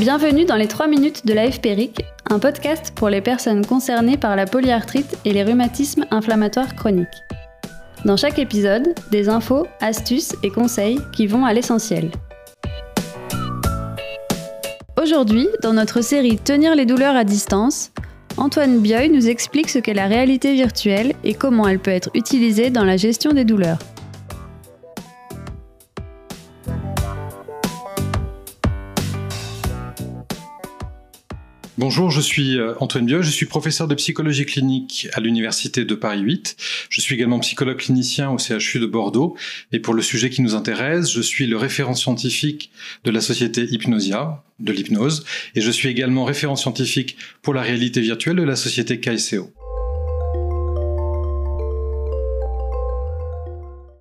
Bienvenue dans les 3 minutes de la FPRIC, un podcast pour les personnes concernées par la polyarthrite et les rhumatismes inflammatoires chroniques. Dans chaque épisode, des infos, astuces et conseils qui vont à l'essentiel. Aujourd'hui, dans notre série Tenir les douleurs à distance, Antoine Bioy nous explique ce qu'est la réalité virtuelle et comment elle peut être utilisée dans la gestion des douleurs. Bonjour, je suis euh, Antoine Bieux, je suis professeur de psychologie clinique à l'Université de Paris 8. Je suis également psychologue clinicien au CHU de Bordeaux. Et pour le sujet qui nous intéresse, je suis le référent scientifique de la société Hypnosia, de l'hypnose, et je suis également référent scientifique pour la réalité virtuelle de la société KSCO.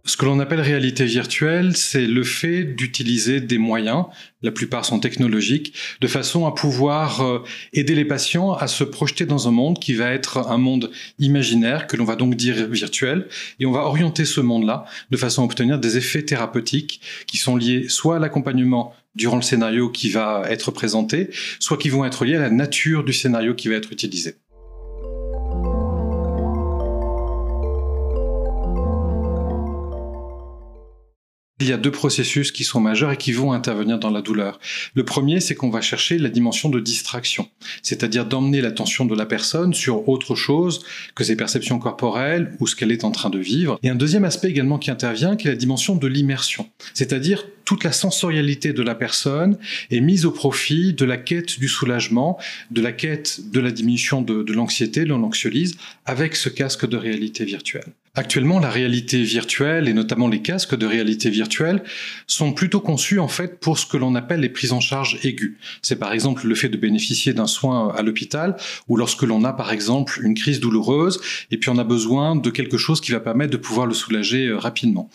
Ce que l'on appelle réalité virtuelle, c'est le fait d'utiliser des moyens, la plupart sont technologiques, de façon à pouvoir euh, aider les patients à se projeter dans un monde qui va être un monde imaginaire, que l'on va donc dire virtuel, et on va orienter ce monde-là de façon à obtenir des effets thérapeutiques qui sont liés soit à l'accompagnement durant le scénario qui va être présenté, soit qui vont être liés à la nature du scénario qui va être utilisé. Il y a deux processus qui sont majeurs et qui vont intervenir dans la douleur. Le premier, c'est qu'on va chercher la dimension de distraction, c'est-à-dire d'emmener l'attention de la personne sur autre chose que ses perceptions corporelles ou ce qu'elle est en train de vivre. Et un deuxième aspect également qui intervient, qui est la dimension de l'immersion, c'est-à-dire toute la sensorialité de la personne est mise au profit de la quête du soulagement, de la quête de la diminution de, l'anxiété, de l'anxiolyse, avec ce casque de réalité virtuelle. Actuellement, la réalité virtuelle et notamment les casques de réalité virtuelle sont plutôt conçus en fait pour ce que l'on appelle les prises en charge aiguës. C'est par exemple le fait de bénéficier d'un soin à l'hôpital ou lorsque l'on a par exemple une crise douloureuse et puis on a besoin de quelque chose qui va permettre de pouvoir le soulager euh, rapidement.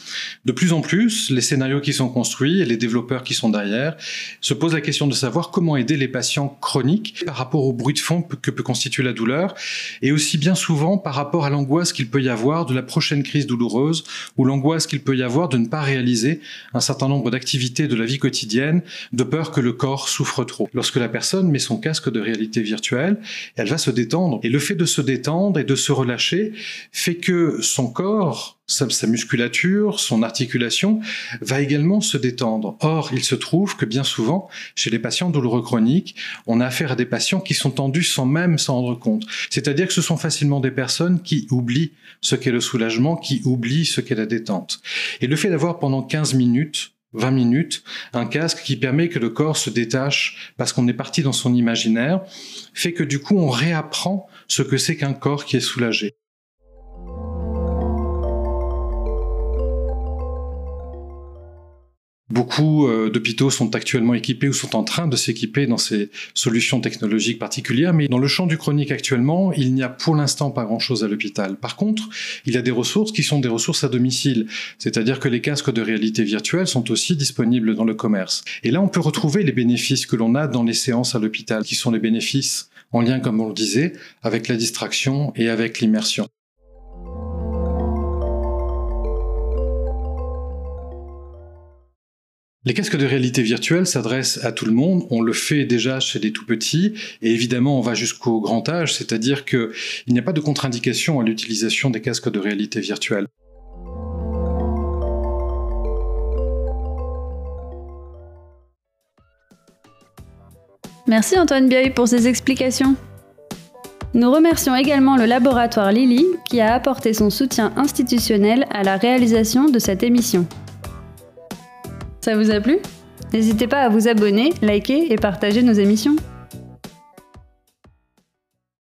De plus en plus, les scénarios qui sont construits et les développeurs qui sont derrière se posent la question de savoir comment aider les patients chroniques par rapport au bruit de fond que peut constituer la douleur et aussi bien souvent par rapport à l'angoisse qu'il peut y avoir de la prochaine crise douloureuse ou l'angoisse qu'il peut y avoir de ne pas réaliser un certain nombre d'activités de la vie quotidienne de peur que le corps souffre trop. Lorsque la personne met son casque de réalité virtuelle, elle va se détendre. Et le fait de se détendre et de se relâcher fait que son corps sa, musculature, son articulation va également se détendre. Or, il se trouve que bien souvent, chez les patients douloureux chroniques, on a affaire à des patients qui sont tendus sans même s'en rendre compte. C'est-à-dire que ce sont facilement des personnes qui oublient ce qu'est le soulagement, qui oublient ce qu'est la détente. Et le fait d'avoir pendant 15 minutes 20 minutes, un casque qui permet que le corps se détache parce qu'on est parti dans son imaginaire, fait que du coup on réapprend ce que c'est qu'un corps qui est soulagé. Beaucoup euh, d'hôpitaux sont actuellement équipés ou sont en train de s'équiper dans ces solutions technologiques particulières, mais dans le champ du chronique actuellement, il n'y a pour l'instant pas grand-chose à l'hôpital. Par contre, il y a des ressources qui sont des ressources à domicile, c'est-à-dire que les casques de réalité virtuelle sont aussi disponibles dans le commerce. Et là, on peut retrouver les bénéfices que l'on a dans les séances à l'hôpital, qui sont les bénéfices en lien, comme on le disait, avec la distraction et avec l'immersion. Les casques de réalité virtuelle s'adressent à tout le monde. On le fait déjà chez les tout petits et évidemment on va jusqu'au grand âge, c'est-à-dire qu'il n'y a pas de contre-indication à l'utilisation des casques de réalité virtuelle. Merci Antoine Bioy pour ces explications. Nous remercions également le laboratoire Lily qui a apporté son soutien institutionnel à la réalisation de cette émission. Ça vous a plu? N'hésitez pas à vous abonner, liker et partager nos émissions.